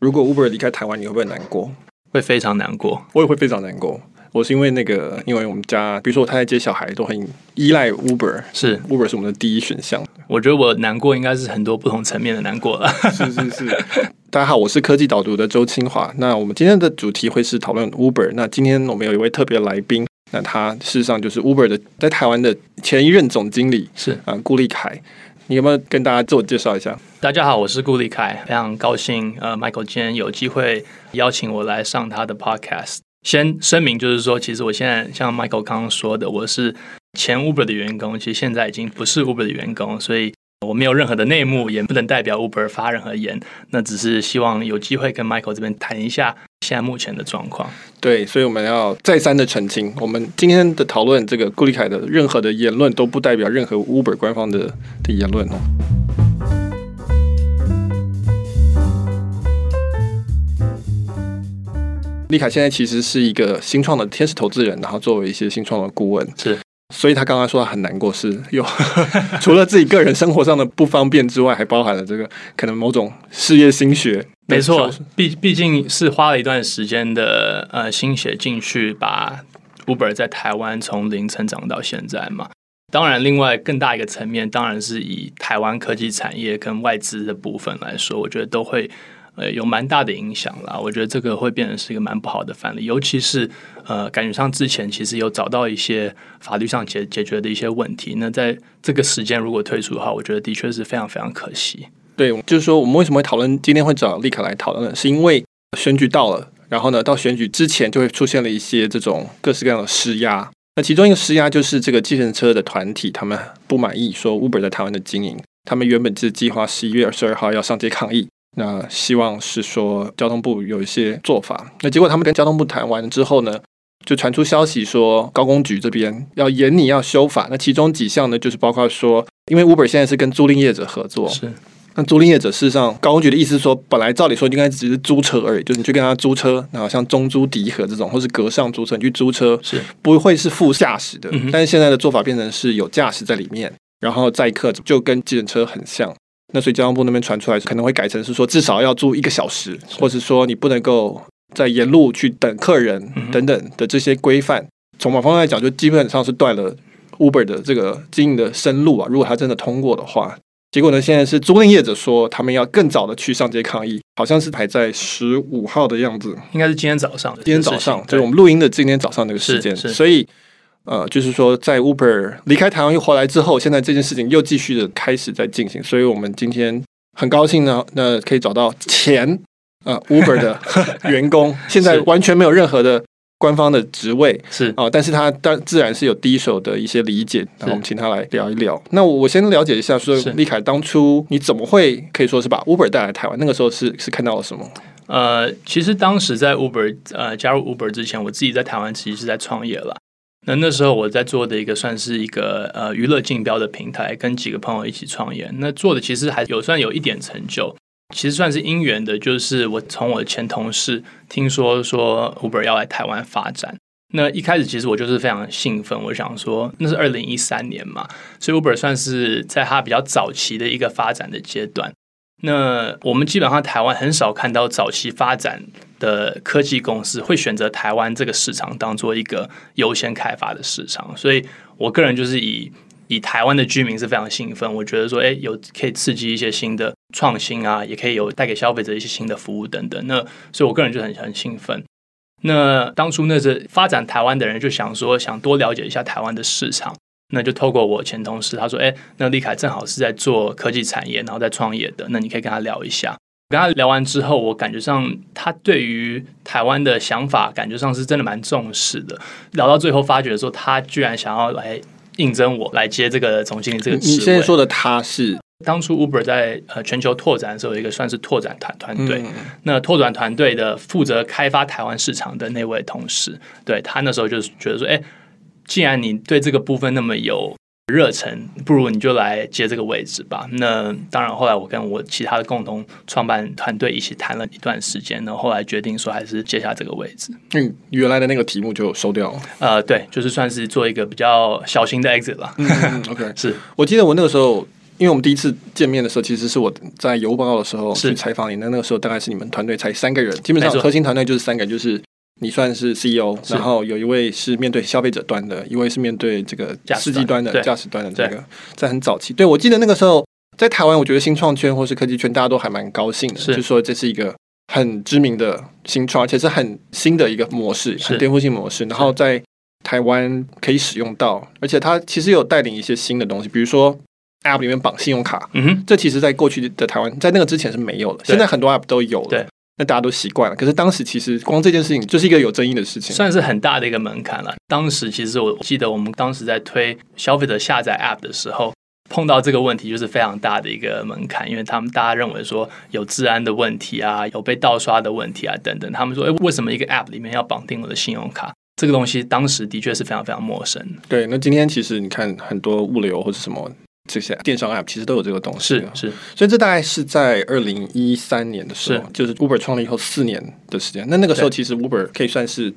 如果 Uber 离开台湾，你会不会难过？会非常难过，我也会非常难过。我是因为那个，因为我们家，比如说我太太接小孩都很依赖 Uber，是 Uber 是我们的第一选项。我觉得我难过应该是很多不同层面的难过了。是是是。大家好，我是科技导读的周清华。那我们今天的主题会是讨论 Uber。那今天我们有一位特别的来宾，那他事实上就是 Uber 的在台湾的前一任总经理，是啊，顾立凯。你有没有跟大家自我介绍一下？大家好，我是顾立凯，非常高兴，呃，Michael 今天有机会邀请我来上他的 Podcast。先声明，就是说，其实我现在像 Michael 刚刚说的，我是前 Uber 的员工，其实现在已经不是 Uber 的员工，所以我没有任何的内幕，也不能代表 Uber 发任何言。那只是希望有机会跟 Michael 这边谈一下现在目前的状况。对，所以我们要再三的澄清，我们今天的讨论，这个顾立凯的任何的言论都不代表任何 Uber 官方的的言论哦。立凯现在其实是一个新创的天使投资人，然后作为一些新创的顾问，是，所以他刚刚说他很难过，是有 除了自己个人生活上的不方便之外，还包含了这个可能某种事业心血。没错，毕毕竟是花了一段时间的呃心血进去，把 Uber 在台湾从零成长到现在嘛。当然，另外更大一个层面，当然是以台湾科技产业跟外资的部分来说，我觉得都会呃有蛮大的影响啦。我觉得这个会变成是一个蛮不好的范例，尤其是呃感觉上之前其实有找到一些法律上解解决的一些问题，那在这个时间如果退出的话，我觉得的确是非常非常可惜。对，就是说我们为什么会讨论今天会找立凯来讨论呢？是因为选举到了，然后呢，到选举之前就会出现了一些这种各式各样的施压。那其中一个施压就是这个计程车的团体，他们不满意说 Uber 在台湾的经营，他们原本是计划十一月二十二号要上街抗议，那希望是说交通部有一些做法。那结果他们跟交通部谈完之后呢，就传出消息说高公局这边要严拟要修法。那其中几项呢，就是包括说，因为 Uber 现在是跟租赁业者合作。是。那租赁业者事实上，高公局的意思是说，本来照理说应该只是租车而已，就是你去跟他租车，然后像中租迪和这种，或是隔上租车，你去租车是不会是副驾驶的。嗯。但是现在的做法变成是有驾驶在里面，然后载客就跟计程车很像。那所以交通部那边传出来可能会改成是说，至少要租一个小时，或是说你不能够在沿路去等客人等等的这些规范。从某方面来讲，就基本上是断了 Uber 的这个经营的生路啊。如果他真的通过的话。结果呢？现在是租赁业者说他们要更早的去上街抗议，好像是排在十五号的样子，应该是今天早上。今天早上就是我们录音的今天早上那个时间。所以，呃，就是说在 Uber 离开台湾又回来之后，现在这件事情又继续的开始在进行。所以我们今天很高兴呢，那可以找到前呃 Uber 的 员工，现在完全没有任何的。官方的职位是啊，但是他当自然是有第一手的一些理解，然后我们请他来聊一聊。那我先了解一下，说立凯当初你怎么会可以说是把 Uber 带来台湾？那个时候是是看到了什么？呃，其实当时在 Uber 呃加入 Uber 之前，我自己在台湾其实是在创业了。那那时候我在做的一个算是一个呃娱乐竞标的平台，跟几个朋友一起创业。那做的其实还有算有一点成就。其实算是因缘的，就是我从我的前同事听说说 Uber 要来台湾发展。那一开始其实我就是非常兴奋，我想说那是二零一三年嘛，所以 Uber 算是在它比较早期的一个发展的阶段。那我们基本上台湾很少看到早期发展的科技公司会选择台湾这个市场当做一个优先开发的市场，所以我个人就是以。以台湾的居民是非常兴奋，我觉得说，哎，有可以刺激一些新的创新啊，也可以有带给消费者一些新的服务等等。那所以，我个人就很很兴奋。那当初那是发展台湾的人就想说，想多了解一下台湾的市场，那就透过我前同事，他说，哎，那立凯正好是在做科技产业，然后在创业的，那你可以跟他聊一下。跟他聊完之后，我感觉上他对于台湾的想法，感觉上是真的蛮重视的。聊到最后，发觉说他居然想要来。应征我来接这个总经理这个职位。你现在说的他是当初 Uber 在呃全球拓展的时候，有一个算是拓展团团队。那拓展团队的负责开发台湾市场的那位同事，对他那时候就是觉得说，哎，既然你对这个部分那么有。热忱，不如你就来接这个位置吧。那当然，后来我跟我其他的共同创办团队一起谈了一段时间，然后后来决定说还是接下这个位置。嗯，原来的那个题目就收掉了。呃，对，就是算是做一个比较小型的 exit 了。嗯，OK，是我记得我那个时候因为我们第一次见面的时候，其实是我在有 Uber Now 的时候是去采访你，那那个时候大概是你们团队才三个人，基本上核心团队就是三个人，就是你算是 CEO，然后有一位是面对消费者端的，一位是面对这个司机端的驾驶端的这个，在很早期。对，我记得那个时候在台湾，我觉得新创圈或是科技圈大家都还蛮高兴的，就是说这是一个很知名的新创，而且是很新的一个模式，很颠覆性模式，然后在。台湾可以使用到，而且它其实有带领一些新的东西，比如说 App 里面绑信用卡，嗯哼，这其实在过去的台湾，在那个之前是没有的，现在很多 App 都有了，对，那大家都习惯了。可是当时其实光这件事情就是一个有争议的事情，算是很大的一个门槛了。当时其实我记得我们当时在推消费者下载 App 的时候，碰到这个问题就是非常大的一个门槛，因为他们大家认为说有治安的问题啊，有被盗刷的问题啊等等。他们说，哎，为什么一个 App 里面要绑定我的信用卡？这个东西当时的确是非常非常陌生。对，那今天其实你看很多物流或者什么这些电商 App，其实都有这个东西。是是，所以这大概是在二零一三年的时候，就是 Uber 创立以后四年的时间。那那个时候其实 Uber 可以算是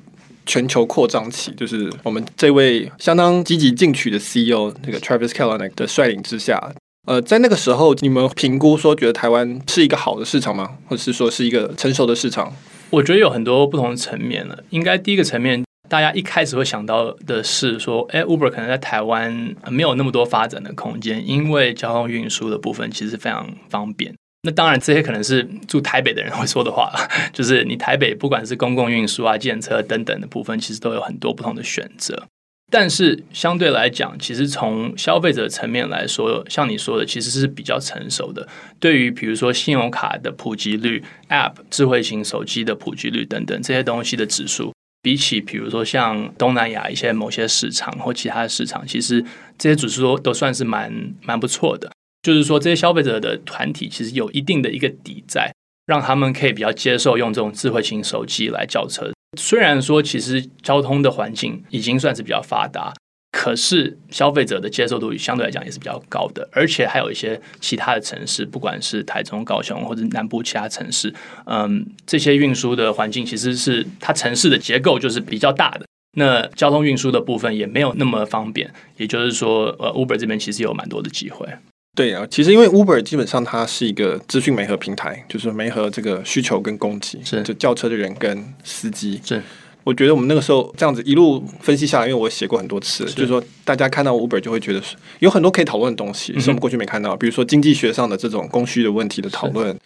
全球扩张期，就是我们这位相当积极进取的 CEO 那个 Travis Kalanick 的率领之下，呃，在那个时候你们评估说觉得台湾是一个好的市场吗？或者是说是一个成熟的市场？我觉得有很多不同的层面了。应该第一个层面。大家一开始会想到的是说，哎，Uber 可能在台湾没有那么多发展的空间，因为交通运输的部分其实非常方便。那当然，这些可能是住台北的人会说的话，就是你台北不管是公共运输啊、建车等等的部分，其实都有很多不同的选择。但是相对来讲，其实从消费者层面来说，像你说的，其实是比较成熟的。对于比如说信用卡的普及率、App、智慧型手机的普及率等等这些东西的指数。比起比如说像东南亚一些某些市场或其他的市场，其实这些指数都都算是蛮蛮不错的。就是说，这些消费者的团体其实有一定的一个底在，让他们可以比较接受用这种智慧型手机来叫车。虽然说，其实交通的环境已经算是比较发达。可是消费者的接受度相对来讲也是比较高的，而且还有一些其他的城市，不管是台中、高雄或者南部其他城市，嗯，这些运输的环境其实是它城市的结构就是比较大的，那交通运输的部分也没有那么方便，也就是说，呃，Uber 这边其实有蛮多的机会。对啊，其实因为 Uber 基本上它是一个资讯媒合平台，就是媒合这个需求跟供给，是就叫车的人跟司机是。我觉得我们那个时候这样子一路分析下来，因为我写过很多次，是就是说大家看到 Uber 就会觉得有很多可以讨论的东西，是我们过去没看到，比如说经济学上的这种供需的问题的讨论，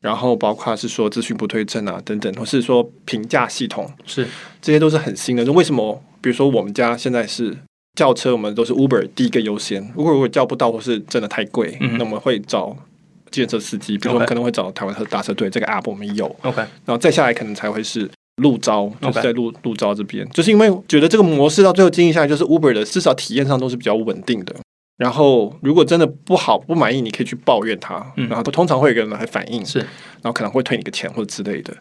然后包括是说资讯不对称啊等等，或是说评价系统，是这些都是很新的。就为什么？比如说我们家现在是叫车，我们都是 Uber 第一个优先。如果如果叫不到或是真的太贵，嗯、那我们会找计程车司机，比如说我们可能会找台湾特大车队，这个 App 我们有。OK，然后再下来可能才会是。路招就是在路路招这边，就是因为觉得这个模式到最后经营下来，就是 Uber 的至少体验上都是比较稳定的。然后如果真的不好不满意，你可以去抱怨他，然后通常会有个人来反映，是，然后可能会退你个钱或者之类的。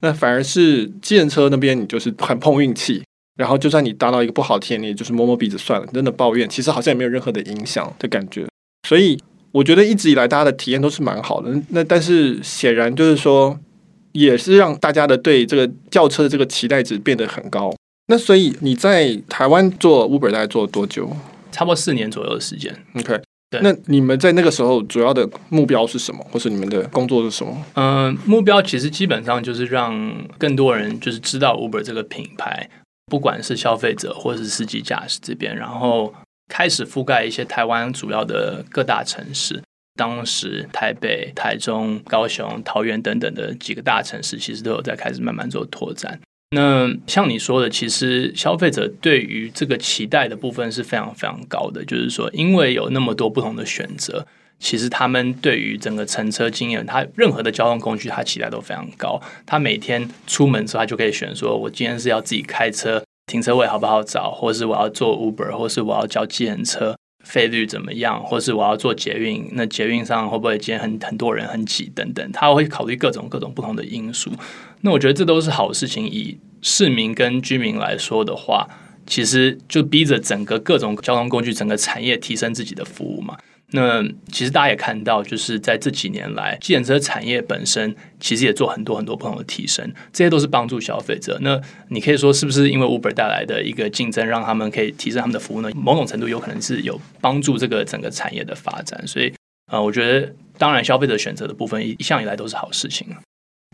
那反而是计程车那边，你就是很碰运气，然后就算你搭到一个不好的体验，你也就是摸摸鼻子算了。真的抱怨，其实好像也没有任何的影响的感觉。所以我觉得一直以来大家的体验都是蛮好的。那但是显然就是说。也是让大家的对这个轿车的这个期待值变得很高。那所以你在台湾做 Uber 大概做了多久？差不多四年左右的时间。OK，对。那你们在那个时候主要的目标是什么，或是你们的工作是什么？嗯，目标其实基本上就是让更多人就是知道 Uber 这个品牌，不管是消费者或是司机驾驶这边，然后开始覆盖一些台湾主要的各大城市。当时台北、台中、高雄、桃园等等的几个大城市，其实都有在开始慢慢做拓展。那像你说的，其实消费者对于这个期待的部分是非常非常高的。就是说，因为有那么多不同的选择，其实他们对于整个乘车经验，他任何的交通工具，他期待都非常高。他每天出门之后，他就可以选说，我今天是要自己开车，停车位好不好找，或是我要坐 Uber，或是我要叫计程车。费率怎么样，或是我要做捷运，那捷运上会不会今天很很多人很挤等等，他会考虑各种各种不同的因素。那我觉得这都是好事情。以市民跟居民来说的话，其实就逼着整个各种交通工具整个产业提升自己的服务嘛。那其实大家也看到，就是在这几年来，计程车产业本身其实也做很多很多不同的提升，这些都是帮助消费者。那你可以说，是不是因为 Uber 带来的一个竞争，让他们可以提升他们的服务呢？某种程度有可能是有帮助这个整个产业的发展。所以呃，我觉得当然消费者选择的部分一一向以来都是好事情。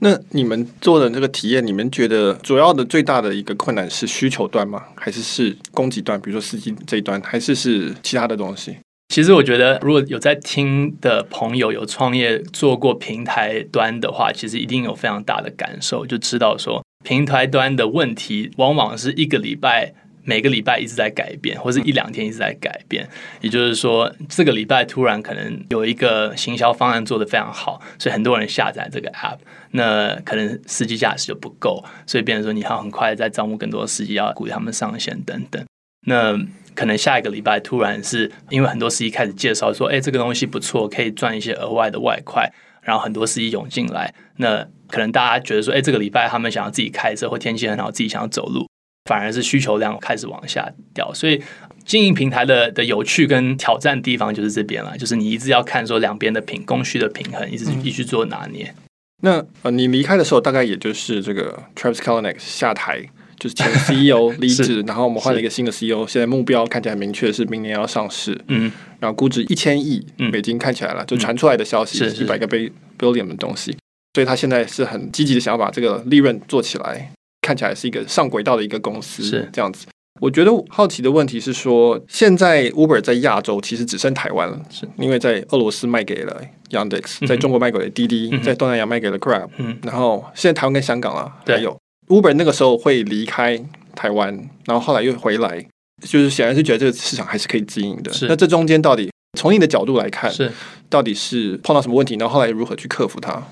那你们做的这个体验，你们觉得主要的最大的一个困难是需求端吗？还是是供给端？比如说司机这一端，还是是其他的东西？其实我觉得，如果有在听的朋友有创业做过平台端的话，其实一定有非常大的感受，就知道说平台端的问题往往是一个礼拜。每个礼拜一直在改变，或是一两天一直在改变。也就是说，这个礼拜突然可能有一个行销方案做得非常好，所以很多人下载这个 app。那可能司机驾驶就不够，所以变成说你要很快的再招募更多司机，要鼓励他们上线等等。那可能下一个礼拜突然是因为很多司机开始介绍说，哎，这个东西不错，可以赚一些额外的外快，然后很多司机涌进来。那可能大家觉得说，哎，这个礼拜他们想要自己开车，或天气很好，自己想要走路。反而是需求量开始往下掉，所以经营平台的的有趣跟挑战地方就是这边了，就是你一直要看说两边的平供需的平衡，一直必须做拿捏。嗯、那呃，你离开的时候，大概也就是这个 Travis Kalanick 下台，就是前 CEO 离职，然后我们换了一个新的 CEO，现在目标看起来很明确是明年要上市，嗯，然后估值一千亿美金看起来了，就传出来的消息是一百个 billion 的东西，所以他现在是很积极的想要把这个利润做起来。看起来是一个上轨道的一个公司，是。这样子。我觉得好奇的问题是说，现在 Uber 在亚洲其实只剩台湾了，是。因为在俄罗斯卖给了 Yandex，在中国卖给了滴滴，在东南亚卖给了 Grab，嗯然后现在台湾跟香港了，还有 Uber 那个时候会离开台湾，然后后来又回来，就是显然是觉得这个市场还是可以经营的。那这中间到底从你的角度来看，是到底是碰到什么问题，然后后来如何去克服它？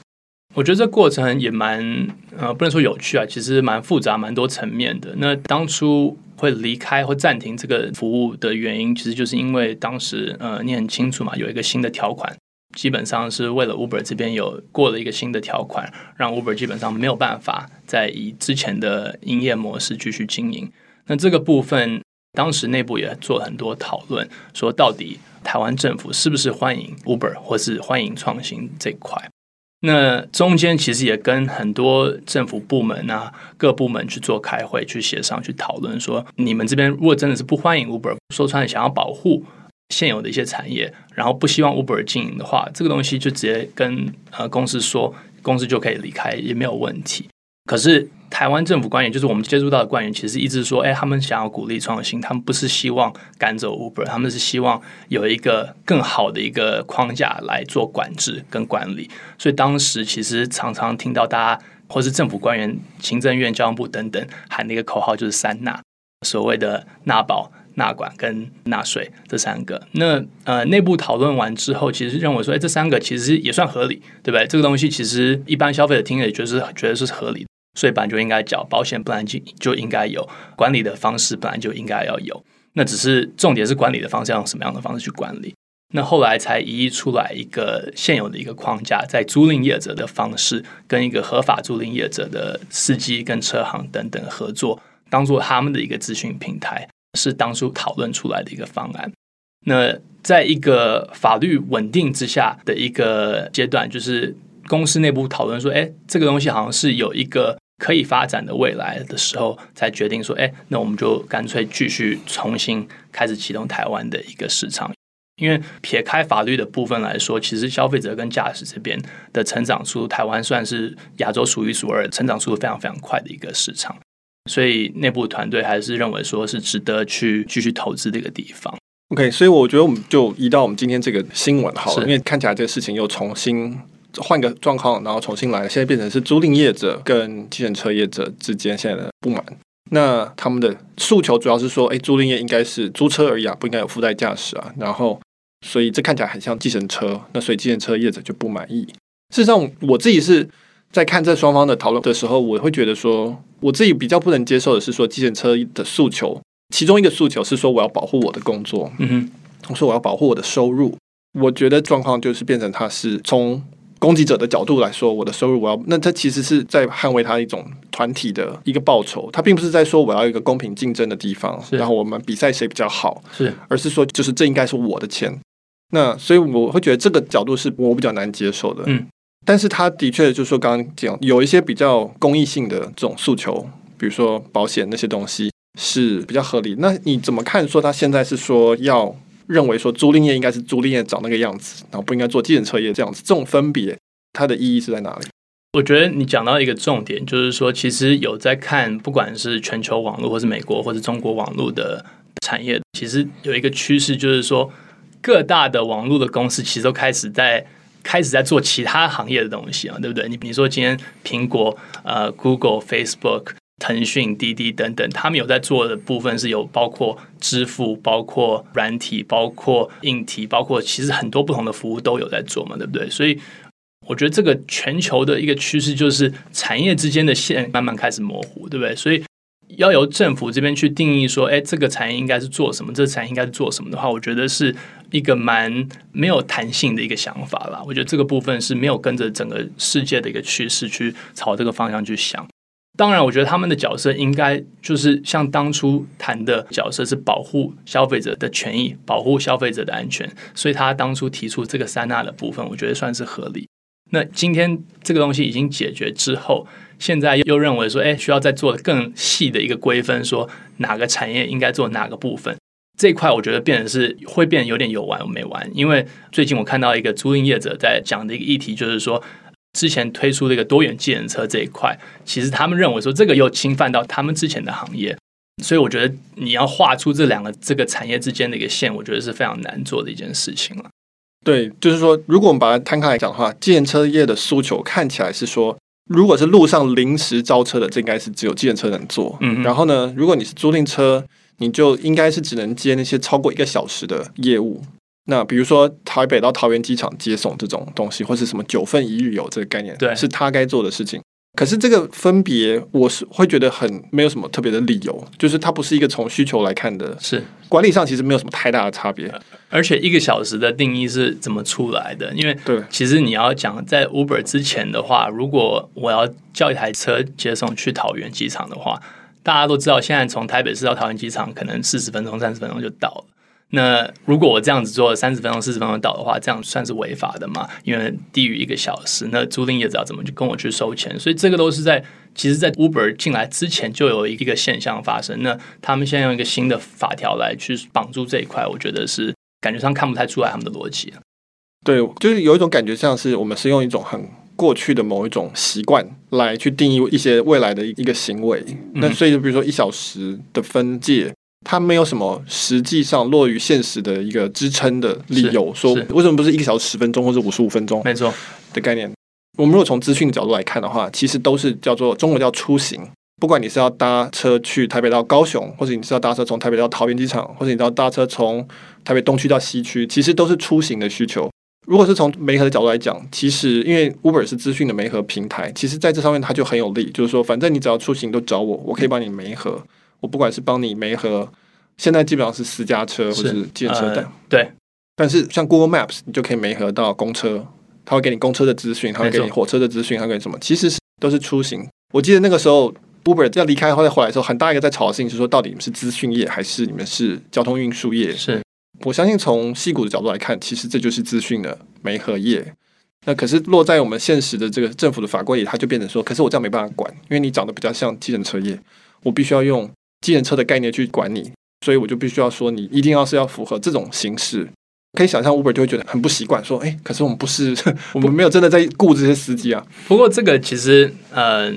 我觉得这过程也蛮呃，不能说有趣啊，其实蛮复杂，蛮多层面的。那当初会离开或暂停这个服务的原因，其实就是因为当时呃，你很清楚嘛，有一个新的条款，基本上是为了 Uber 这边有过了一个新的条款，让 Uber 基本上没有办法再以之前的营业模式继续经营。那这个部分，当时内部也做了很多讨论，说到底台湾政府是不是欢迎 Uber 或是欢迎创新这块？那中间其实也跟很多政府部门啊、各部门去做开会、去协商、去讨论，说你们这边如果真的是不欢迎 Uber，说穿了想要保护现有的一些产业，然后不希望 Uber 经营的话，这个东西就直接跟呃公司说，公司就可以离开，也没有问题。可是台湾政府官员，就是我们接触到的官员，其实一直说，哎，他们想要鼓励创新，他们不是希望赶走 Uber，他们是希望有一个更好的一个框架来做管制跟管理。所以当时其实常常听到大家或是政府官员、行政院、交通部等等喊的一个口号，就是三纳，所谓的纳保、纳管跟纳税这三个。那呃，内部讨论完之后，其实认为说，哎，这三个其实也算合理，对不对？这个东西其实一般消费者听了也觉得是觉得是合理的。税本来就应该缴，保险本来就就应该有，管理的方式本来就应该要有。那只是重点是管理的方式要用什么样的方式去管理。那后来才移出来一个现有的一个框架，在租赁业者的方式跟一个合法租赁业者的司机跟车行等等合作，当做他们的一个资讯平台，是当初讨论出来的一个方案。那在一个法律稳定之下的一个阶段，就是公司内部讨论说，哎，这个东西好像是有一个。可以发展的未来的时候，才决定说，哎，那我们就干脆继续重新开始启动台湾的一个市场。因为撇开法律的部分来说，其实消费者跟驾驶这边的成长速度，台湾算是亚洲数一数二，成长速度非常非常快的一个市场。所以内部团队还是认为说是值得去继续投资的一个地方。OK，所以我觉得我们就移到我们今天这个新闻好了，因为看起来这个事情又重新。换个状况，然后重新来，现在变成是租赁业者跟计程车业者之间现在的不满。那他们的诉求主要是说，哎，租赁业应该是租车而已啊，不应该有附带驾驶啊。然后，所以这看起来很像计程车，那所以计程车业者就不满意。事实上，我自己是在看这双方的讨论的时候，我会觉得说，我自己比较不能接受的是说，计程车的诉求，其中一个诉求是说，我要保护我的工作，嗯哼，我说我要保护我的收入。我觉得状况就是变成他是从攻击者的角度来说，我的收入我要，那他其实是在捍卫他一种团体的一个报酬，他并不是在说我要一个公平竞争的地方，然后我们比赛谁比较好，是，而是说就是这应该是我的钱。那所以我会觉得这个角度是我比较难接受的。嗯，但是他的确就是说刚刚讲有一些比较公益性的这种诉求，比如说保险那些东西是比较合理。那你怎么看？说他现在是说要认为说租赁业应该是租赁业长那个样子，然后不应该做计程车业这样子，这种分别它的意义是在哪里？我觉得你讲到一个重点，就是说其实有在看，不管是全球网络，或是美国，或是中国网络的产业，其实有一个趋势，就是说各大的网络的公司其实都开始在开始在做其他行业的东西啊，对不对？你比如说今天苹果、呃，Google、Facebook。腾讯、滴滴等等，他们有在做的部分是有包括支付、包括软体、包括硬体、包括其实很多不同的服务都有在做嘛，对不对？所以我觉得这个全球的一个趋势就是产业之间的线慢慢开始模糊，对不对？所以要由政府这边去定义说，哎，这个产业应该是做什么，这个产业应该是做什么的话，我觉得是一个蛮没有弹性的一个想法啦。我觉得这个部分是没有跟着整个世界的一个趋势去朝这个方向去想。当然，我觉得他们的角色应该就是像当初谈的角色是保护消费者的权益，保护消费者的安全，所以他当初提出这个三大的部分，我觉得算是合理。那今天这个东西已经解决之后，现在又认为说，哎，需要再做更细的一个规分，说哪个产业应该做哪个部分，这一块我觉得变成是会变得有点有完没完。因为最近我看到一个租赁业者在讲的一个议题，就是说。之前推出的一个多元计程车这一块，其实他们认为说这个又侵犯到他们之前的行业，所以我觉得你要画出这两个这个产业之间的一个线，我觉得是非常难做的一件事情了。对，就是说，如果我们把它摊开来讲的话，计程车业的诉求看起来是说，如果是路上临时招车的，这应该是只有计程车能做。嗯，然后呢，如果你是租赁车，你就应该是只能接那些超过一个小时的业务。那比如说台北到桃园机场接送这种东西，或是什么九份一日游这个概念，对，是他该做的事情。可是这个分别，我是会觉得很没有什么特别的理由，就是它不是一个从需求来看的，是管理上其实没有什么太大的差别。而且一个小时的定义是怎么出来的？因为对，其实你要讲在 Uber 之前的话，如果我要叫一台车接送去桃园机场的话，大家都知道，现在从台北市到桃园机场可能四十分钟、三十分钟就到了。那如果我这样子做三十分钟、四十分钟到的话，这样算是违法的吗？因为低于一个小时，那租赁业者要怎么去跟我去收钱？所以这个都是在其实，在 Uber 进来之前就有一个现象发生。那他们现在用一个新的法条来去绑住这一块，我觉得是感觉上看不太出来他们的逻辑。对，就是有一种感觉，像是我们是用一种很过去的某一种习惯来去定义一些未来的一个行为。嗯、那所以，就比如说一小时的分界。它没有什么实际上落于现实的一个支撑的理由，说为什么不是一个小时十分钟或者五十五分钟？没错的概念。我们如果从资讯的角度来看的话，其实都是叫做中文叫出行。不管你是要搭车去台北到高雄，或者你是要搭车从台北到桃园机场，或者你要搭车从台北东区到西区，其实都是出行的需求。如果是从媒合的角度来讲，其实因为 Uber 是资讯的媒合平台，其实在这上面它就很有利，就是说反正你只要出行都找我，我可以帮你媒合。我不管是帮你媒合，现在基本上是私家车或者是计程车的、呃，对。但是像 Google Maps，你就可以媒合到公车，他会给你公车的资讯，他会给你火车的资讯，他会给你什么？其实是都是出行。我记得那个时候 Uber 要离开后再回来的时候，很大一个在吵的事情是说，到底你们是资讯业还是你们是交通运输业？是。我相信从矽谷的角度来看，其实这就是资讯的媒合业。那可是落在我们现实的这个政府的法规里，它就变成说，可是我这样没办法管，因为你长得比较像机程车业，我必须要用。机程车的概念去管你，所以我就必须要说，你一定要是要符合这种形式。可以想象，Uber 就会觉得很不习惯，说：“哎，可是我们不是，我们没有真的在雇这些司机啊。”不过这个其实，呃，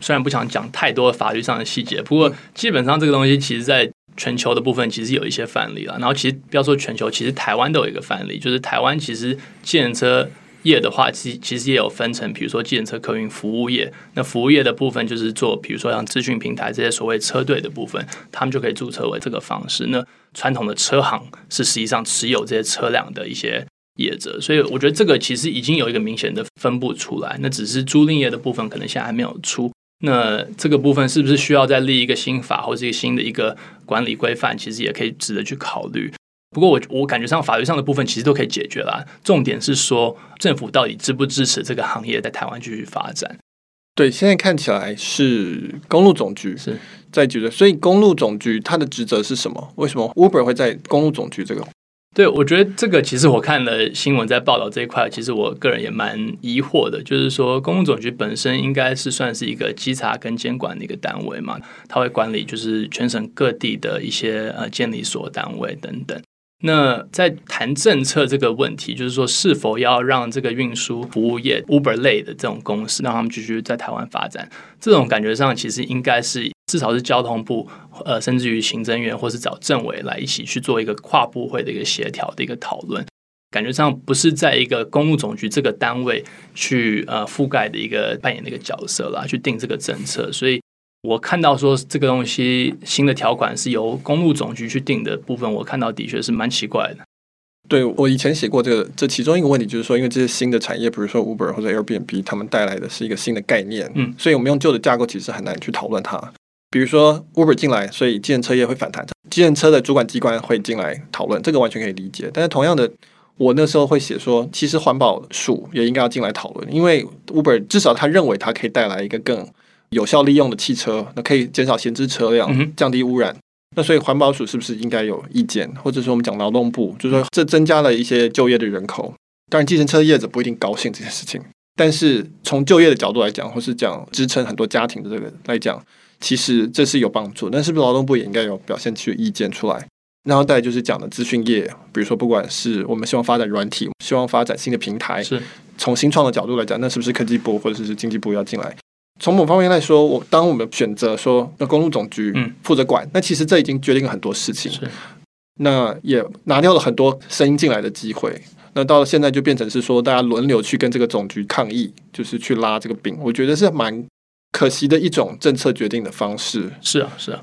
虽然不想讲太多法律上的细节，不过基本上这个东西其实在全球的部分其实有一些范例了。然后其实不要说全球，其实台湾都有一个范例，就是台湾其实计程车。业的话，其其实也有分成，比如说计程车客运服务业。那服务业的部分就是做，比如说像资讯平台这些所谓车队的部分，他们就可以注册为这个方式。那传统的车行是实际上持有这些车辆的一些业者，所以我觉得这个其实已经有一个明显的分布出来。那只是租赁业的部分可能现在还没有出。那这个部分是不是需要再立一个新法，或者一个新的一个管理规范？其实也可以值得去考虑。不过我我感觉上法律上的部分其实都可以解决啦。重点是说政府到底支不支持这个行业在台湾继续发展？对，现在看起来是公路总局是在觉得，所以公路总局它的职责是什么？为什么 Uber 会在公路总局这个？对，我觉得这个其实我看了新闻在报道这一块，其实我个人也蛮疑惑的，就是说公共总局本身应该是算是一个稽查跟监管的一个单位嘛，它会管理就是全省各地的一些呃监理所单位等等。那在谈政策这个问题，就是说是否要让这个运输服务业 Uber 类的这种公司，让他们继续在台湾发展，这种感觉上其实应该是至少是交通部，呃，甚至于行政院或是找政委来一起去做一个跨部会的一个协调的一个讨论，感觉上不是在一个公路总局这个单位去呃覆盖的一个扮演的一个角色啦，去定这个政策，所以。我看到说这个东西新的条款是由公路总局去定的部分，我看到的确是蛮奇怪的。对，我以前写过这个，这其中一个问题就是说，因为这些新的产业，比如说 Uber 或者 Airbnb，他们带来的是一个新的概念，嗯，所以我们用旧的架构其实很难去讨论它。比如说 Uber 进来，所以计程车业会反弹，计程车的主管机关会进来讨论，这个完全可以理解。但是同样的，我那时候会写说，其实环保署也应该要进来讨论，因为 Uber 至少他认为它可以带来一个更有效利用的汽车，那可以减少闲置车辆，降低污染。嗯、那所以环保署是不是应该有意见？或者说我们讲劳动部，就是说这增加了一些就业的人口。当然，计程车业者不一定高兴这件事情，但是从就业的角度来讲，或是讲支撑很多家庭的这个来讲，其实这是有帮助。那是不是劳动部也应该有表现出意见出来？然后再就是讲的资讯业，比如说不管是我们希望发展软体，希望发展新的平台，是从新创的角度来讲，那是不是科技部或者是经济部要进来？从某方面来说，我当我们选择说那公路总局负责管，嗯、那其实这已经决定了很多事情，是那也拿掉了很多声音进来的机会。那到了现在就变成是说，大家轮流去跟这个总局抗议，就是去拉这个饼。我觉得是蛮。可惜的一种政策决定的方式。是啊，是啊，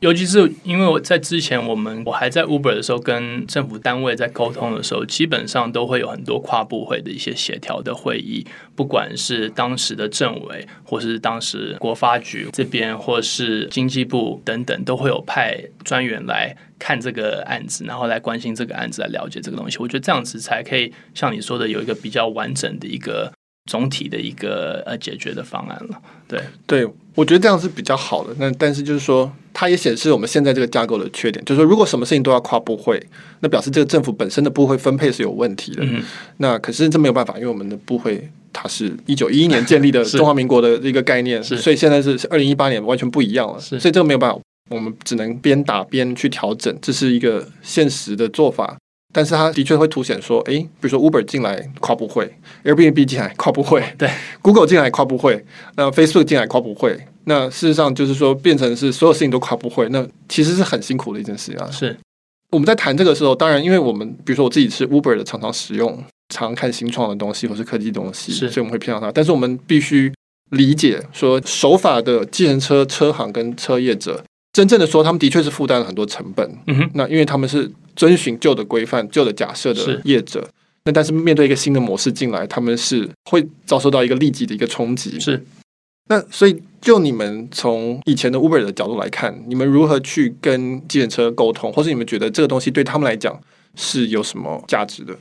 尤其是因为我在之前，我们我还在 Uber 的时候，跟政府单位在沟通的时候，基本上都会有很多跨部会的一些协调的会议，不管是当时的政委，或是当时国发局这边，或是经济部等等，都会有派专员来看这个案子，然后来关心这个案子，来了解这个东西。我觉得这样子才可以像你说的，有一个比较完整的一个。总体的一个呃解决的方案了，对对，我觉得这样是比较好的。那但是就是说，它也显示我们现在这个架构的缺点，就是说，如果什么事情都要跨部会，那表示这个政府本身的部会分配是有问题的。嗯、那可是这没有办法，因为我们的部会它是一九一一年建立的 中华民国的一个概念，所以现在是二零一八年完全不一样了。所以这个没有办法，我们只能边打边去调整，这是一个现实的做法。但是它的确会凸显说，诶，比如说 Uber 进来跨不会，Airbnb 进来跨不会，对，Google 进来跨不会，那 Facebook 进来跨不会，那事实上就是说变成是所有事情都跨不会，那其实是很辛苦的一件事啊。是我们在谈这个时候，当然因为我们比如说我自己是 Uber 的，常常使用，常看新创的东西或是科技东西，是所以我们会偏向它。但是我们必须理解说，守法的计程车车行跟车业者。真正的说，他们的确是负担了很多成本。嗯哼，那因为他们是遵循旧的规范、旧的假设的业者，那但是面对一个新的模式进来，他们是会遭受到一个立即的一个冲击。是，那所以就你们从以前的 Uber 的角度来看，你们如何去跟计程车沟通，或是你们觉得这个东西对他们来讲是有什么价值的？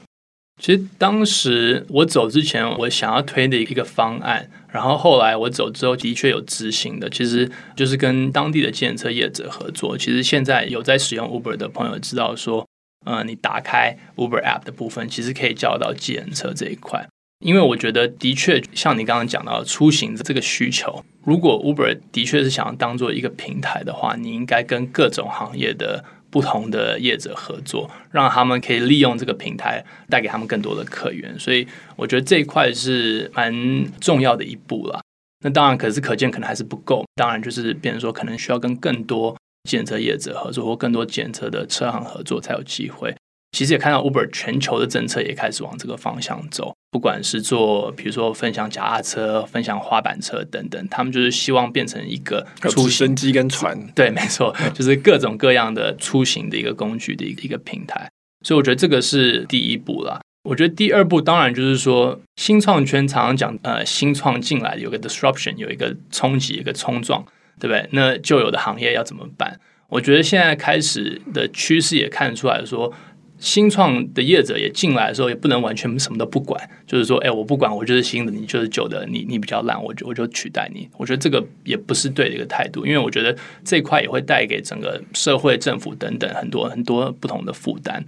其实当时我走之前，我想要推的一个方案，然后后来我走之后的确有执行的，其实就是跟当地的计程车业者合作。其实现在有在使用 Uber 的朋友知道说，呃，你打开 Uber App 的部分，其实可以叫到计程车这一块。因为我觉得的确像你刚刚讲到出行的这个需求，如果 Uber 的确是想要当做一个平台的话，你应该跟各种行业的。不同的业者合作，让他们可以利用这个平台带给他们更多的客源，所以我觉得这一块是蛮重要的一步了。那当然，可是可见可能还是不够。当然，就是变成说，可能需要跟更多检测业者合作，或更多检测的车行合作才有机会。其实也看到 Uber 全球的政策也开始往这个方向走，不管是做比如说分享脚踏车、分享滑板车等等，他们就是希望变成一个出行机跟船，对，没错，就是各种各样的出行的一个工具的一个一个平台。所以我觉得这个是第一步啦。我觉得第二步当然就是说，新创圈常常讲，呃，新创进来有个 disruption，有一个冲击，一个冲撞，对不对？那旧有的行业要怎么办？我觉得现在开始的趋势也看出来说。新创的业者也进来的时候，也不能完全什么都不管，就是说，哎，我不管，我就是新的，你就是旧的，你你比较烂，我就我就取代你。我觉得这个也不是对的一个态度，因为我觉得这块也会带给整个社会、政府等等很多很多不同的负担。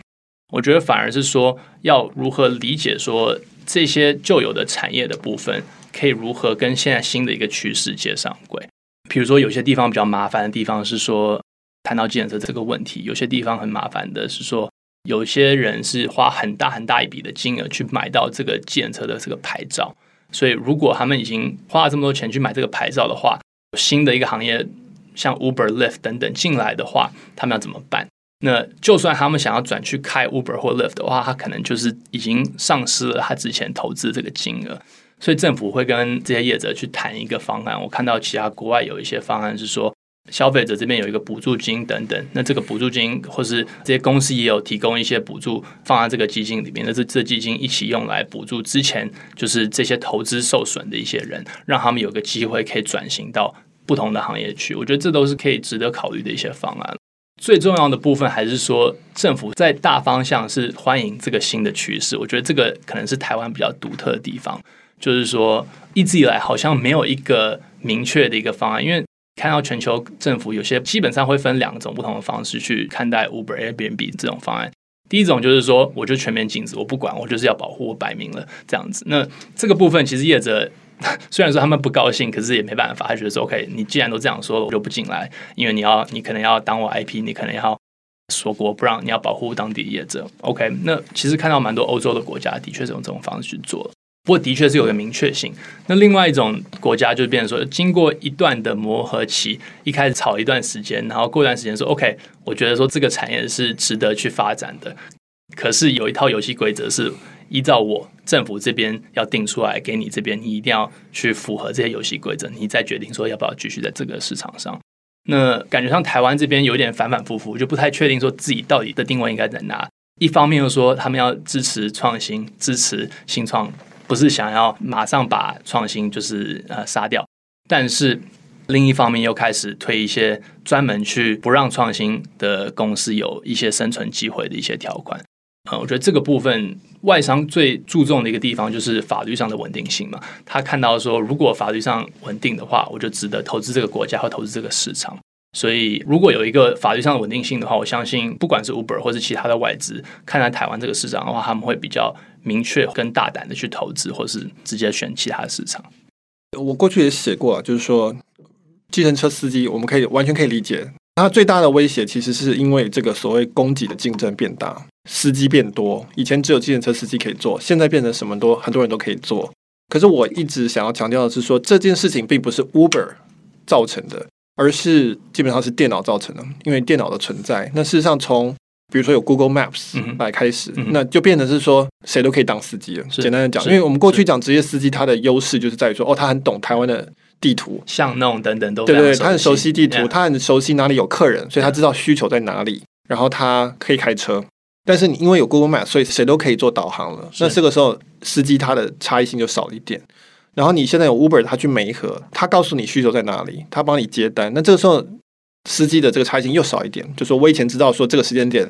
我觉得反而是说，要如何理解说这些旧有的产业的部分，可以如何跟现在新的一个趋势接上轨。比如说，有些地方比较麻烦的地方是说，谈到建设这个问题，有些地方很麻烦的是说。有些人是花很大很大一笔的金额去买到这个计程车的这个牌照，所以如果他们已经花了这么多钱去买这个牌照的话，新的一个行业像 Uber、Lyft 等等进来的话，他们要怎么办？那就算他们想要转去开 Uber 或 Lyft 的话，他可能就是已经丧失了他之前投资这个金额，所以政府会跟这些业者去谈一个方案。我看到其他国外有一些方案是说。消费者这边有一个补助金等等，那这个补助金或是这些公司也有提供一些补助放在这个基金里面，那这这基金一起用来补助之前就是这些投资受损的一些人，让他们有个机会可以转型到不同的行业去。我觉得这都是可以值得考虑的一些方案。最重要的部分还是说，政府在大方向是欢迎这个新的趋势。我觉得这个可能是台湾比较独特的地方，就是说一直以来好像没有一个明确的一个方案，因为。看到全球政府有些基本上会分两种不同的方式去看待 Uber、Airbnb 这种方案。第一种就是说，我就全面禁止，我不管，我就是要保护，我摆明了这样子。那这个部分其实业者 虽然说他们不高兴，可是也没办法，他觉得说 OK，你既然都这样说了，我就不进来，因为你要，你可能要当我 IP，你可能要锁国不让，你要保护当地的业者。OK，那其实看到蛮多欧洲的国家的确是用这种方式去做。不过，的确是有个明确性。那另外一种国家就变成说，经过一段的磨合期，一开始炒一段时间，然后过一段时间说，OK，我觉得说这个产业是值得去发展的。可是有一套游戏规则是依照我政府这边要定出来给你这边，你一定要去符合这些游戏规则，你再决定说要不要继续在这个市场上。那感觉上台湾这边有点反反复复，就不太确定说自己到底的定位应该在哪。一方面又说他们要支持创新，支持新创。不是想要马上把创新就是呃杀掉，但是另一方面又开始推一些专门去不让创新的公司有一些生存机会的一些条款。呃，我觉得这个部分外商最注重的一个地方就是法律上的稳定性嘛。他看到说，如果法律上稳定的话，我就值得投资这个国家或投资这个市场。所以，如果有一个法律上的稳定性的话，我相信不管是 Uber 或是其他的外资，看待台湾这个市场的话，他们会比较明确、跟大胆的去投资，或是直接选其他市场。我过去也写过，就是说，计程车司机，我们可以完全可以理解，它最大的威胁其实是因为这个所谓供给的竞争变大，司机变多。以前只有计程车司机可以做，现在变成什么多，很多人都可以做。可是我一直想要强调的是说，这件事情并不是 Uber 造成的。而是基本上是电脑造成的，因为电脑的存在。那事实上，从比如说有 Google Maps 来开始，嗯、那就变成是说谁都可以当司机了。简单的讲，因为我们过去讲职业司机，他的优势就是在于说，哦，他很懂台湾的地图、巷弄等等都对对对，他很熟悉地图，他很熟悉哪里有客人，所以他知道需求在哪里，然后他可以开车。但是你因为有 Google Maps，所以谁都可以做导航了。那这个时候，司机他的差异性就少了一点。然后你现在有 Uber，他去媒合，他告诉你需求在哪里，他帮你接单。那这个时候司机的这个差异性又少一点。就说我以前知道说这个时间点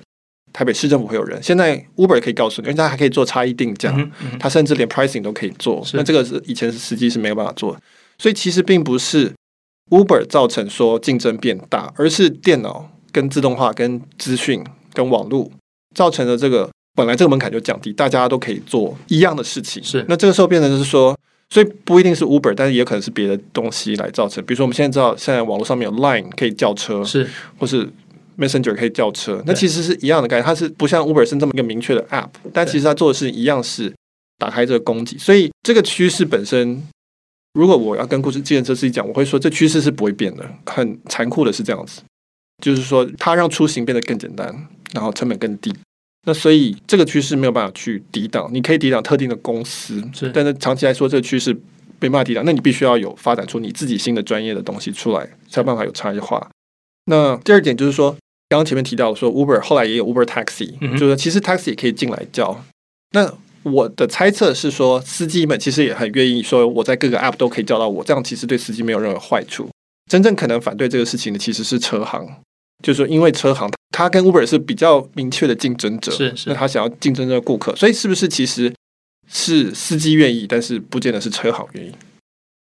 台北市政府会有人，现在 Uber 可以告诉你，因为它还可以做差异定价，嗯嗯、他甚至连 pricing 都可以做。那这个是以前是司机是没有办法做。所以其实并不是 Uber 造成说竞争变大，而是电脑跟自动化跟资讯跟网络造成的这个本来这个门槛就降低，大家都可以做一样的事情。是那这个时候变成就是说。所以不一定是 Uber，但是也可能是别的东西来造成。比如说，我们现在知道，现在网络上面有 Line 可以叫车，是，或是 Messenger 可以叫车，那其实是一样的概念。它是不像 Uber 是这么一个明确的 App，但其实它做的事情一样是打开这个供给。所以这个趋势本身，如果我要跟故事计程车司机讲，我会说这趋势是不会变的。很残酷的是这样子，就是说它让出行变得更简单，然后成本更低。那所以这个趋势没有办法去抵挡，你可以抵挡特定的公司，是，但是长期来说，这个趋势没办法抵挡。那你必须要有发展出你自己新的专业的东西出来，才有办法有差异化。那第二点就是说，刚刚前面提到说，Uber 后来也有 Uber Taxi，嗯，就是其实 Taxi 也可以进来叫。那我的猜测是说，司机们其实也很愿意说，我在各个 App 都可以叫到我，这样其实对司机没有任何坏处。真正可能反对这个事情的其实是车行，就是说因为车行。他跟 Uber 是比较明确的竞争者，是是，那他想要竞争这个顾客，所以是不是其实是司机愿意，但是不见得是车行愿意？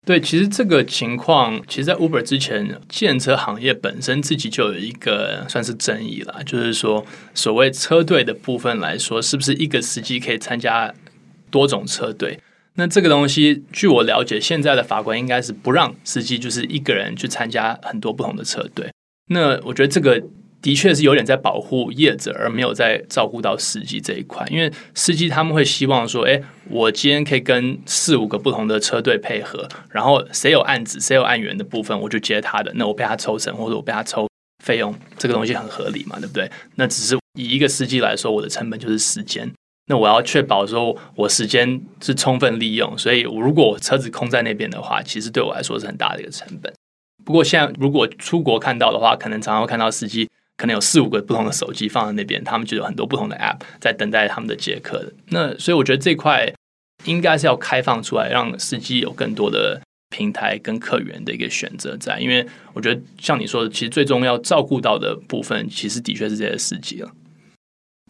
对，其实这个情况，其实，在 Uber 之前，建车行业本身自己就有一个算是争议了，就是说，所谓车队的部分来说，是不是一个司机可以参加多种车队？那这个东西，据我了解，现在的法规应该是不让司机就是一个人去参加很多不同的车队。那我觉得这个。的确是有点在保护业者，而没有在照顾到司机这一块。因为司机他们会希望说，哎，我今天可以跟四五个不同的车队配合，然后谁有案子，谁有案源的部分，我就接他的，那我被他抽成，或者我被他抽费用，这个东西很合理嘛，对不对？那只是以一个司机来说，我的成本就是时间。那我要确保说我时间是充分利用，所以如果我车子空在那边的话，其实对我来说是很大的一个成本。不过现在如果出国看到的话，可能常常看到司机可能有四五个不同的手机放在那边，他们就有很多不同的 App 在等待他们的接客的。那所以我觉得这块应该是要开放出来，让司机有更多的平台跟客源的一个选择在。因为我觉得像你说的，其实最终要照顾到的部分，其实的确是这些司机了。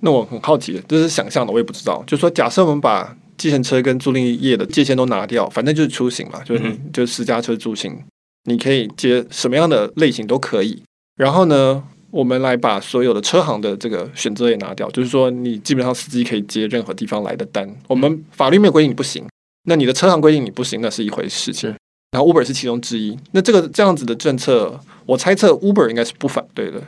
那我很好奇的，这是想象的，我也不知道。就是说，假设我们把计程车跟租赁业的界限都拿掉，反正就是出行嘛，就是你就是私家车出行，你可以接什么样的类型都可以。然后呢，我们来把所有的车行的这个选择也拿掉，就是说，你基本上司机可以接任何地方来的单。我们法律没有规定你不行，那你的车行规定你不行，那是一回事情。然后 Uber 是其中之一。那这个这样子的政策，我猜测 Uber 应该是不反对的。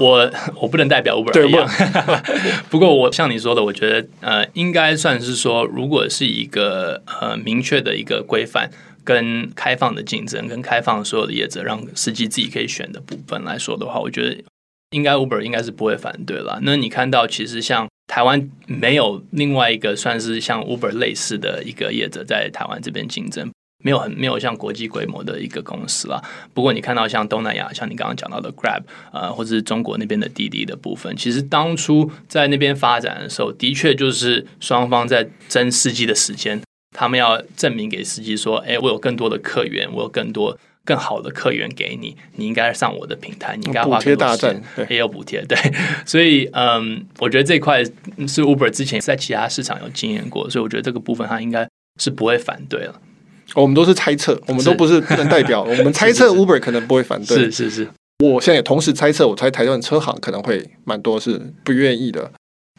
我 我不能代表 Uber 一样，不过我像你说的，我觉得呃，应该算是说，如果是一个呃明确的一个规范跟开放的竞争，跟开放所有的业者让司机自己可以选的部分来说的话，我觉得应该 Uber 应该是不会反对了。那你看到其实像台湾没有另外一个算是像 Uber 类似的一个业者在台湾这边竞争。没有很没有像国际规模的一个公司啦。不过你看到像东南亚，像你刚刚讲到的 Grab，呃，或者是中国那边的滴滴的部分，其实当初在那边发展的时候，的确就是双方在争司机的时间，他们要证明给司机说，哎，我有更多的客源，我有更多更好的客源给你，你应该上我的平台，你应该花更多钱，也有补贴，对。所以，嗯，我觉得这块是 Uber 之前在其他市场有经验过，所以我觉得这个部分他应该是不会反对了。我们都是猜测，我们都不是不能代表。我们猜测 Uber 可能不会反对，是是是。我现在也同时猜测，我猜台湾车行可能会蛮多是不愿意的。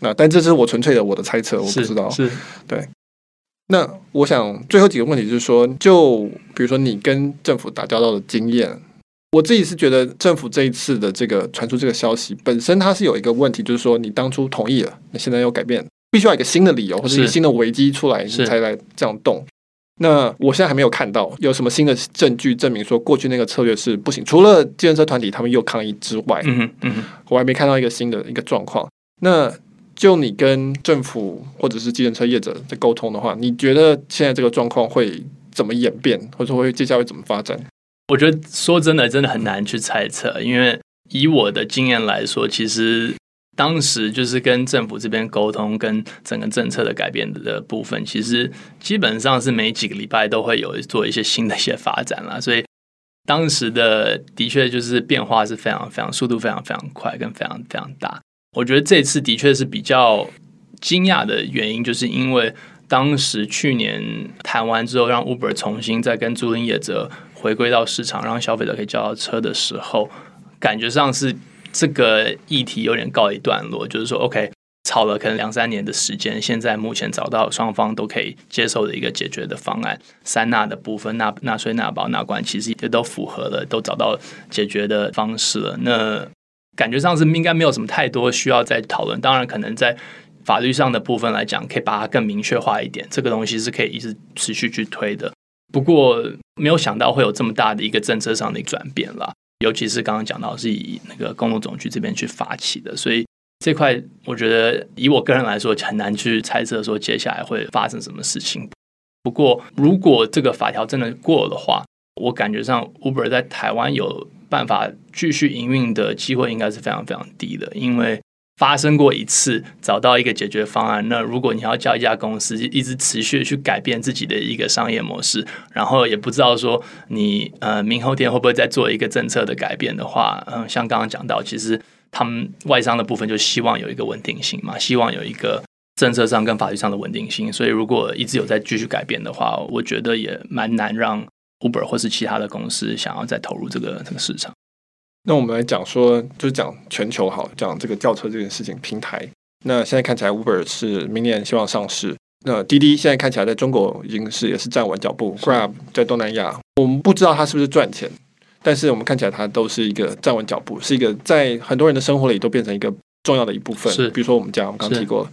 那但这是我纯粹的我的猜测，我不知道。是，对。那我想最后几个问题就是说，就比如说你跟政府打交道的经验，我自己是觉得政府这一次的这个传出这个消息本身，它是有一个问题，就是说你当初同意了，那现在又改变，必须要一个新的理由或者一个新的危机出来，你才来这样动。那我现在还没有看到有什么新的证据证明说过去那个策略是不行，除了计程车团体他们又抗议之外，嗯嗯，我还没看到一个新的一个状况。那就你跟政府或者是计程车业者在沟通的话，你觉得现在这个状况会怎么演变，或者会接下来会怎么发展？我觉得说真的，真的很难去猜测，因为以我的经验来说，其实。当时就是跟政府这边沟通，跟整个政策的改变的部分，其实基本上是每几个礼拜都会有做一些新的一些发展啦。所以当时的的确就是变化是非常非常速度非常非常快，跟非常非常大。我觉得这次的确是比较惊讶的原因，就是因为当时去年谈完之后，让 Uber 重新再跟租赁业者回归到市场，让消费者可以叫到车的时候，感觉上是。这个议题有点告一段落，就是说，OK，吵了可能两三年的时间，现在目前找到双方都可以接受的一个解决的方案，三纳的部分，纳纳税、纳保、纳管，其实也都符合了，都找到解决的方式了。那感觉上是应该没有什么太多需要再讨论。当然，可能在法律上的部分来讲，可以把它更明确化一点，这个东西是可以一直持续去推的。不过，没有想到会有这么大的一个政策上的转变了。尤其是刚刚讲到是以那个公路总局这边去发起的，所以这块我觉得以我个人来说很难去猜测说接下来会发生什么事情。不过如果这个法条真的过的话，我感觉上 Uber 在台湾有办法继续营运的机会应该是非常非常低的，因为。发生过一次，找到一个解决方案。那如果你要叫一家公司一直持续去改变自己的一个商业模式，然后也不知道说你呃明后天会不会再做一个政策的改变的话，嗯、像刚刚讲到，其实他们外商的部分就希望有一个稳定性嘛，希望有一个政策上跟法律上的稳定性。所以如果一直有在继续改变的话，我觉得也蛮难让 Uber 或是其他的公司想要再投入这个这个市场。那我们来讲说，就是讲全球好，讲这个轿车这件事情平台。那现在看起来，Uber 是明年希望上市。那滴滴现在看起来在中国已经是也是站稳脚步，Grab 在东南亚，我们不知道它是不是赚钱。但是我们看起来它都是一个站稳脚步，是一个在很多人的生活里都变成一个重要的一部分。是，比如说我们家，我们刚刚提过了。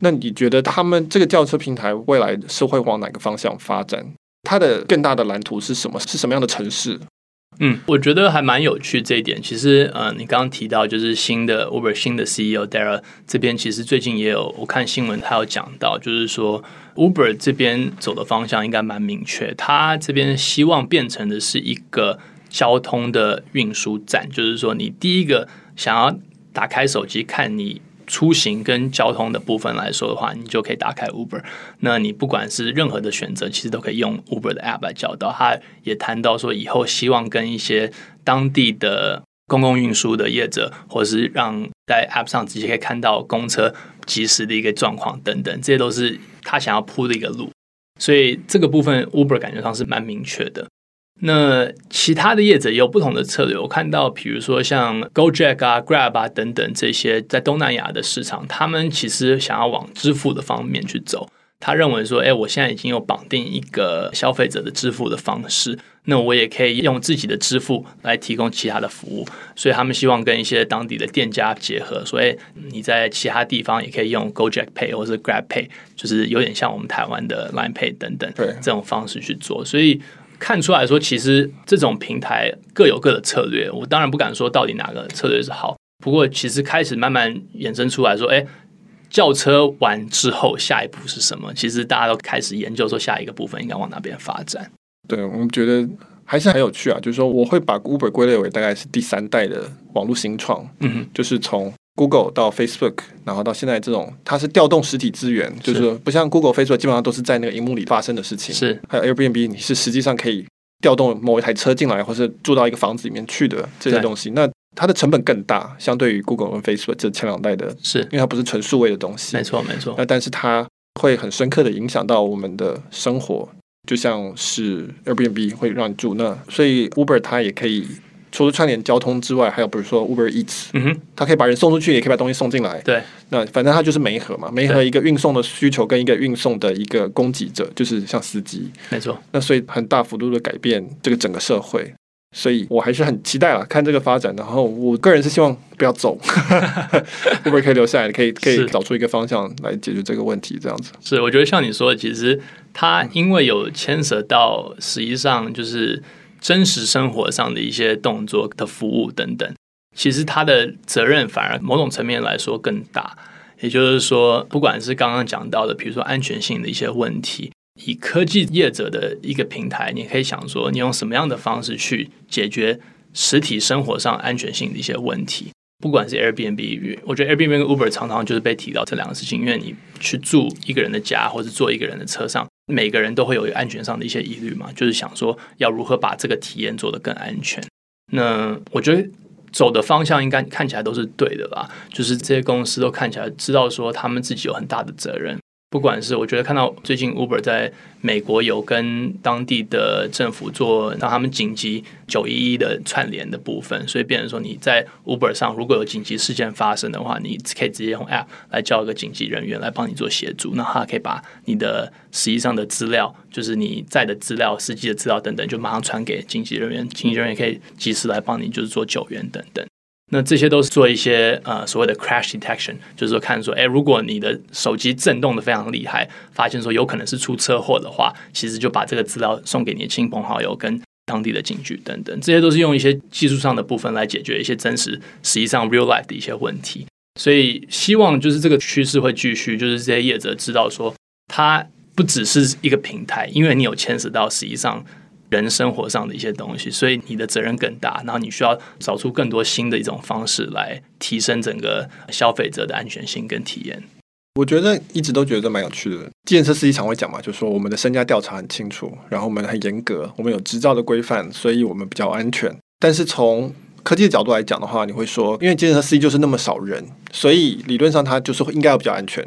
那你觉得他们这个轿车平台未来是会往哪个方向发展？它的更大的蓝图是什么？是什么样的城市？嗯，我觉得还蛮有趣这一点。其实，呃，你刚刚提到就是新的 Uber 新的 CEO Dara 这边，其实最近也有我看新闻，他有讲到，就是说 Uber 这边走的方向应该蛮明确。他这边希望变成的是一个交通的运输站，就是说你第一个想要打开手机看你。出行跟交通的部分来说的话，你就可以打开 Uber。那你不管是任何的选择，其实都可以用 Uber 的 App 来叫到。他也谈到说，以后希望跟一些当地的公共运输的业者，或是让在 App 上直接可以看到公车即时的一个状况等等，这些都是他想要铺的一个路。所以这个部分 Uber 感觉上是蛮明确的。那其他的业者也有不同的策略。我看到，比如说像 GoJack 啊、Grab 啊等等这些在东南亚的市场，他们其实想要往支付的方面去走。他认为说，哎，我现在已经有绑定一个消费者的支付的方式，那我也可以用自己的支付来提供其他的服务。所以他们希望跟一些当地的店家结合，所以你在其他地方也可以用 GoJack Pay 或者 Grab Pay，就是有点像我们台湾的 Line Pay 等等这种方式去做。所以。看出来说，其实这种平台各有各的策略。我当然不敢说到底哪个策略是好，不过其实开始慢慢衍生出来说，哎，轿车完之后下一步是什么？其实大家都开始研究说下一个部分应该往哪边发展。对，我们觉得还是很有趣啊。就是说，我会把 Uber 归类为大概是第三代的网络新创。嗯哼，就是从。Google 到 Facebook，然后到现在这种，它是调动实体资源，是就是不像 Google、Facebook 基本上都是在那个荧幕里发生的事情。是，还有 Airbnb，你是实际上可以调动某一台车进来，或是住到一个房子里面去的这些东西。那它的成本更大，相对于 Google 和 Facebook 这前两代的，是因为它不是纯数位的东西。没错，没错。那但是它会很深刻的影响到我们的生活，就像是 Airbnb 会让你住那，所以 Uber 它也可以。除了串联交通之外，还有比如说 Uber Eats，嗯哼，它可以把人送出去，也可以把东西送进来。对，那反正它就是媒合嘛，媒合一个运送的需求跟一个运送的一个供给者，就是像司机。没错。那所以很大幅度的改变这个整个社会，所以我还是很期待了看这个发展。然后我个人是希望不要走，Uber 可以留下来，可以可以找出一个方向来解决这个问题。这样子是，我觉得像你说的，其实它因为有牵涉到，实际上就是。真实生活上的一些动作的服务等等，其实他的责任反而某种层面来说更大。也就是说，不管是刚刚讲到的，比如说安全性的一些问题，以科技业者的一个平台，你可以想说，你用什么样的方式去解决实体生活上安全性的一些问题。不管是 Airbnb，我觉得 Airbnb 跟 Uber 常常就是被提到这两个事情，因为你去住一个人的家，或者坐一个人的车上。每个人都会有安全上的一些疑虑嘛，就是想说要如何把这个体验做得更安全。那我觉得走的方向应该看起来都是对的吧，就是这些公司都看起来知道说他们自己有很大的责任。不管是我觉得看到最近 Uber 在美国有跟当地的政府做让他们紧急九一一的串联的部分，所以变成说你在 Uber 上如果有紧急事件发生的话，你可以直接用 App 来叫一个紧急人员来帮你做协助，那他可以把你的实际上的资料，就是你在的资料、司机的资料等等，就马上传给紧急人员，紧急人员也可以及时来帮你就是做救援等等。那这些都是做一些呃所谓的 crash detection，就是说看说，哎，如果你的手机震动的非常厉害，发现说有可能是出车祸的话，其实就把这个资料送给你的亲朋好友跟当地的警局等等，这些都是用一些技术上的部分来解决一些真实实际上 real life 的一些问题。所以希望就是这个趋势会继续，就是这些业者知道说，它不只是一个平台，因为你有牵涉到实际上。人生活上的一些东西，所以你的责任更大，然后你需要找出更多新的一种方式来提升整个消费者的安全性跟体验。我觉得一直都觉得蛮有趣的。计程车司机常会讲嘛，就是说我们的身家调查很清楚，然后我们很严格，我们有执照的规范，所以我们比较安全。但是从科技的角度来讲的话，你会说，因为计程车司机就是那么少人，所以理论上它就是应该要比较安全。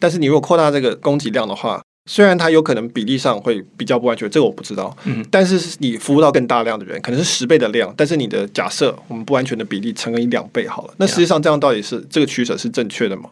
但是你如果扩大这个供给量的话，虽然它有可能比例上会比较不安全，这个我不知道。嗯，但是你服务到更大量的人，可能是十倍的量，但是你的假设我们不安全的比例乘以两倍好了。那实际上这样到底是这个取舍是正确的吗？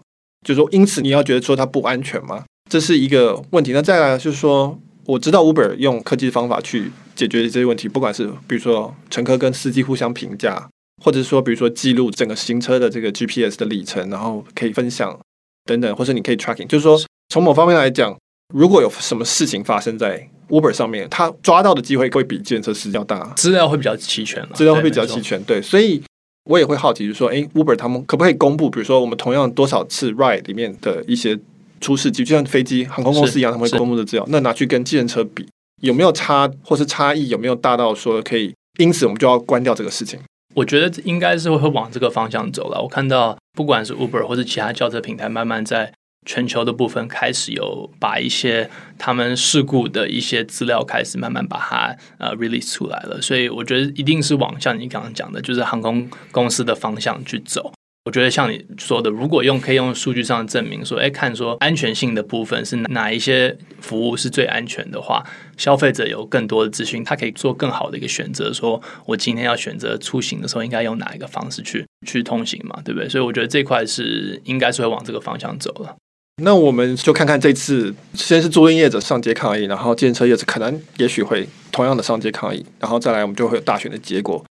就是说，因此你要觉得说它不安全吗？这是一个问题。那再来就是说，我知道 Uber 用科技方法去解决这些问题，不管是比如说乘客跟司机互相评价，或者是说比如说记录整个行车的这个 GPS 的里程，然后可以分享等等，或者你可以 tracking，就是说从某方面来讲，如果有什么事情发生在 Uber 上面，他抓到的机会会比计程车司机要大，资料会比较齐全，资料会比较齐全，对，所以。我也会好奇，就是说，哎，Uber 他们可不可以公布，比如说我们同样多少次 ride 里面的一些出事机，就像飞机、航空公司一样，他们会公布的资料。那拿去跟计程车比，有没有差，或是差异有没有大到说可以，因此我们就要关掉这个事情？我觉得应该是会往这个方向走了。我看到不管是 Uber 或是其他轿车平台，慢慢在。全球的部分开始有把一些他们事故的一些资料开始慢慢把它呃 release 出来了，所以我觉得一定是往像你刚刚讲的，就是航空公司的方向去走。我觉得像你说的，如果用可以用数据上证明说，哎，看说安全性的部分是哪一些服务是最安全的话，消费者有更多的资讯，他可以做更好的一个选择。说我今天要选择出行的时候，应该用哪一个方式去去通行嘛，对不对？所以我觉得这块是应该是会往这个方向走了。那我们就看看这次，先是租赁业者上街抗议，然后建车业者可能也许会同样的上街抗议，然后再来我们就会有大选的结果。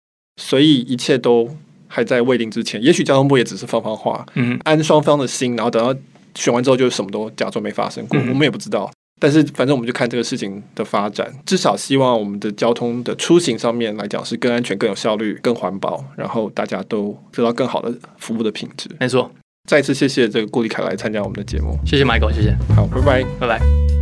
所以一切都还在未定之前，也许交通部也只是放放话，嗯，安双方的心，然后等到选完之后就什么都假装没发生过，我们也不知道。但是反正我们就看这个事情的发展，至少希望我们的交通的出行上面来讲是更安全、更有效率、更环保，然后大家都得到更好的服务的品质。没错。再次谢谢这个顾立凯来参加我们的节目，谢谢 Michael，谢谢，好，拜拜，拜拜。